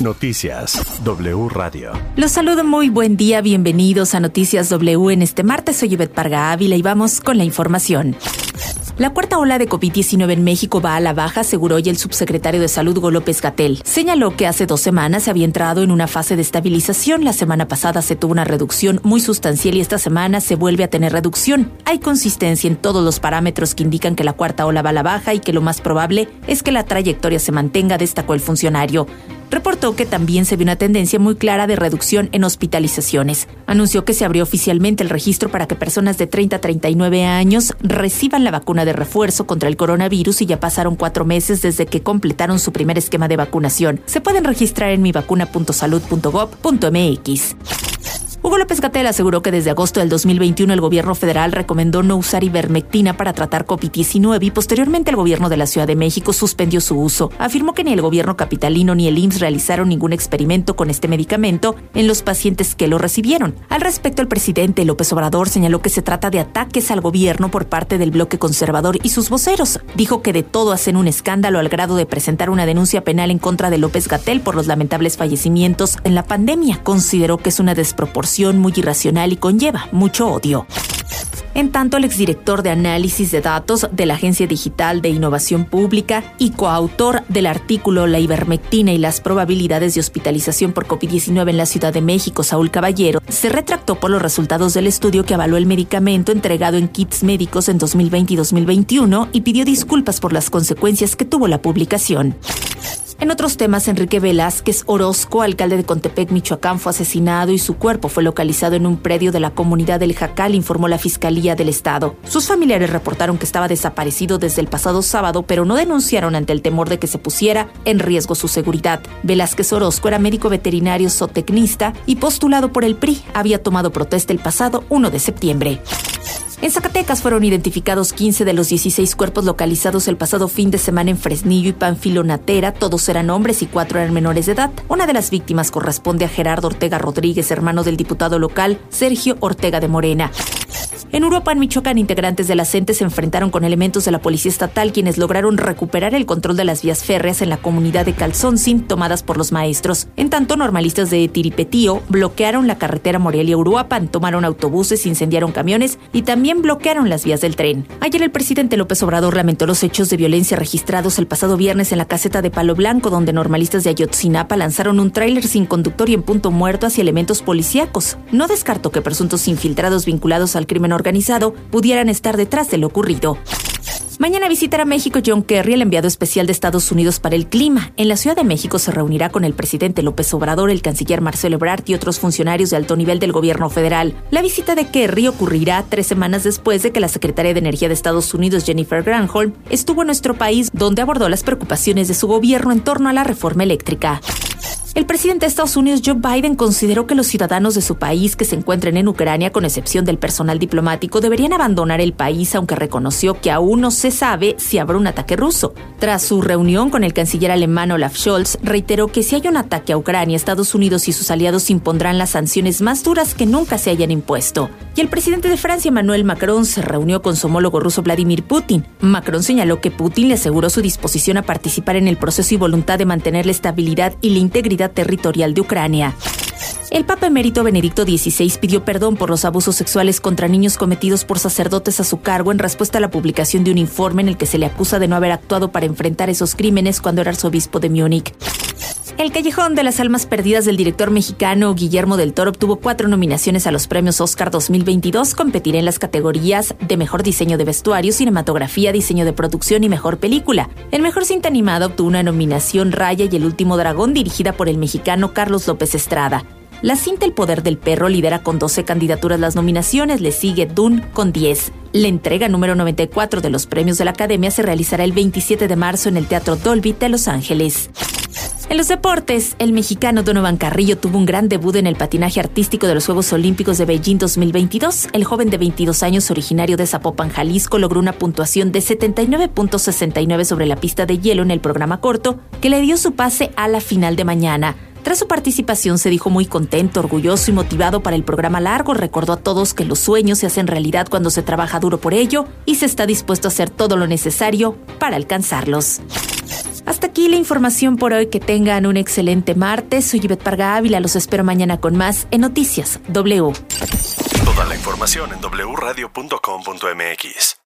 Noticias W Radio. Los saludo muy buen día, bienvenidos a Noticias W en este martes. Soy Yvette Parga Ávila y vamos con la información. La cuarta ola de COVID-19 en México va a la baja, aseguró hoy el subsecretario de Salud Hugo López Gatel. Señaló que hace dos semanas se había entrado en una fase de estabilización. La semana pasada se tuvo una reducción muy sustancial y esta semana se vuelve a tener reducción. Hay consistencia en todos los parámetros que indican que la cuarta ola va a la baja y que lo más probable es que la trayectoria se mantenga, destacó el funcionario reportó que también se vio una tendencia muy clara de reducción en hospitalizaciones. Anunció que se abrió oficialmente el registro para que personas de 30 a 39 años reciban la vacuna de refuerzo contra el coronavirus y ya pasaron cuatro meses desde que completaron su primer esquema de vacunación. Se pueden registrar en mivacuna.salud.gov.mx. Hugo López Gatel aseguró que desde agosto del 2021 el gobierno federal recomendó no usar ivermectina para tratar COVID-19 y posteriormente el gobierno de la Ciudad de México suspendió su uso. Afirmó que ni el gobierno capitalino ni el IMSS realizaron ningún experimento con este medicamento en los pacientes que lo recibieron. Al respecto, el presidente López Obrador señaló que se trata de ataques al gobierno por parte del bloque conservador y sus voceros. Dijo que de todo hacen un escándalo al grado de presentar una denuncia penal en contra de López Gatel por los lamentables fallecimientos en la pandemia. Consideró que es una desproporción muy irracional y conlleva mucho odio. En tanto, el exdirector de análisis de datos de la Agencia Digital de Innovación Pública y coautor del artículo La ivermectina y las probabilidades de hospitalización por COVID-19 en la Ciudad de México, Saúl Caballero, se retractó por los resultados del estudio que avaló el medicamento entregado en kits médicos en 2020 y 2021 y pidió disculpas por las consecuencias que tuvo la publicación. En otros temas, Enrique Velázquez Orozco, alcalde de Contepec, Michoacán, fue asesinado y su cuerpo fue localizado en un predio de la comunidad del Jacal, informó la Fiscalía del Estado. Sus familiares reportaron que estaba desaparecido desde el pasado sábado, pero no denunciaron ante el temor de que se pusiera en riesgo su seguridad. Velázquez Orozco era médico veterinario zootecnista y postulado por el PRI. Había tomado protesta el pasado 1 de septiembre. En Zacatecas fueron identificados 15 de los 16 cuerpos localizados el pasado fin de semana en Fresnillo y Panfilonatera. Todos eran hombres y cuatro eran menores de edad. Una de las víctimas corresponde a Gerardo Ortega Rodríguez, hermano del diputado local Sergio Ortega de Morena. En Europa, en Michoacán, integrantes de la CENTE se enfrentaron con elementos de la Policía Estatal quienes lograron recuperar el control de las vías férreas en la comunidad de Calzón-Sin tomadas por los maestros. En tanto, normalistas de Tiripetío bloquearon la carretera Morelia-Uruapan, tomaron autobuses, incendiaron camiones y también bloquearon las vías del tren. Ayer el presidente López Obrador lamentó los hechos de violencia registrados el pasado viernes en la caseta de Palo Blanco, donde normalistas de Ayotzinapa lanzaron un tráiler sin conductor y en punto muerto hacia elementos policíacos. No descartó que presuntos infiltrados vinculados al crimen organizado pudieran estar detrás de lo ocurrido. Mañana visitará México John Kerry, el enviado especial de Estados Unidos para el clima. En la Ciudad de México se reunirá con el presidente López Obrador, el canciller Marcelo Ebrard y otros funcionarios de alto nivel del gobierno federal. La visita de Kerry ocurrirá tres semanas después de que la secretaria de Energía de Estados Unidos, Jennifer Granholm, estuvo en nuestro país, donde abordó las preocupaciones de su gobierno en torno a la reforma eléctrica. El presidente de Estados Unidos, Joe Biden, consideró que los ciudadanos de su país que se encuentren en Ucrania, con excepción del personal diplomático, deberían abandonar el país, aunque reconoció que aún no se sabe si habrá un ataque ruso. Tras su reunión con el canciller alemán Olaf Scholz, reiteró que si hay un ataque a Ucrania, Estados Unidos y sus aliados impondrán las sanciones más duras que nunca se hayan impuesto. Y el presidente de Francia, Emmanuel Macron, se reunió con su homólogo ruso Vladimir Putin. Macron señaló que Putin le aseguró su disposición a participar en el proceso y voluntad de mantener la estabilidad y la integridad territorial de Ucrania. El Papa emérito Benedicto XVI pidió perdón por los abusos sexuales contra niños cometidos por sacerdotes a su cargo en respuesta a la publicación de un informe en el que se le acusa de no haber actuado para enfrentar esos crímenes cuando era arzobispo de Múnich. El Callejón de las Almas Perdidas del director mexicano Guillermo del Toro obtuvo cuatro nominaciones a los premios Oscar 2022. Competirá en las categorías de Mejor Diseño de Vestuario, Cinematografía, Diseño de Producción y Mejor Película. El Mejor Cinta Animada obtuvo una nominación Raya y El Último Dragón dirigida por el mexicano Carlos López Estrada. La cinta El Poder del Perro lidera con 12 candidaturas las nominaciones, le sigue Dune con 10. La entrega número 94 de los premios de la Academia se realizará el 27 de marzo en el Teatro Dolby de Los Ángeles. En los deportes, el mexicano Donovan Carrillo tuvo un gran debut en el patinaje artístico de los Juegos Olímpicos de Beijing 2022. El joven de 22 años, originario de Zapopan, Jalisco, logró una puntuación de 79.69 sobre la pista de hielo en el programa corto, que le dio su pase a la final de mañana. Tras su participación se dijo muy contento, orgulloso y motivado para el programa largo. Recordó a todos que los sueños se hacen realidad cuando se trabaja duro por ello y se está dispuesto a hacer todo lo necesario para alcanzarlos. Hasta aquí la información por hoy. Que tengan un excelente martes. Soy Ivette Parga Ávila. Los espero mañana con más en Noticias W. Toda la información en wradio.com.mx.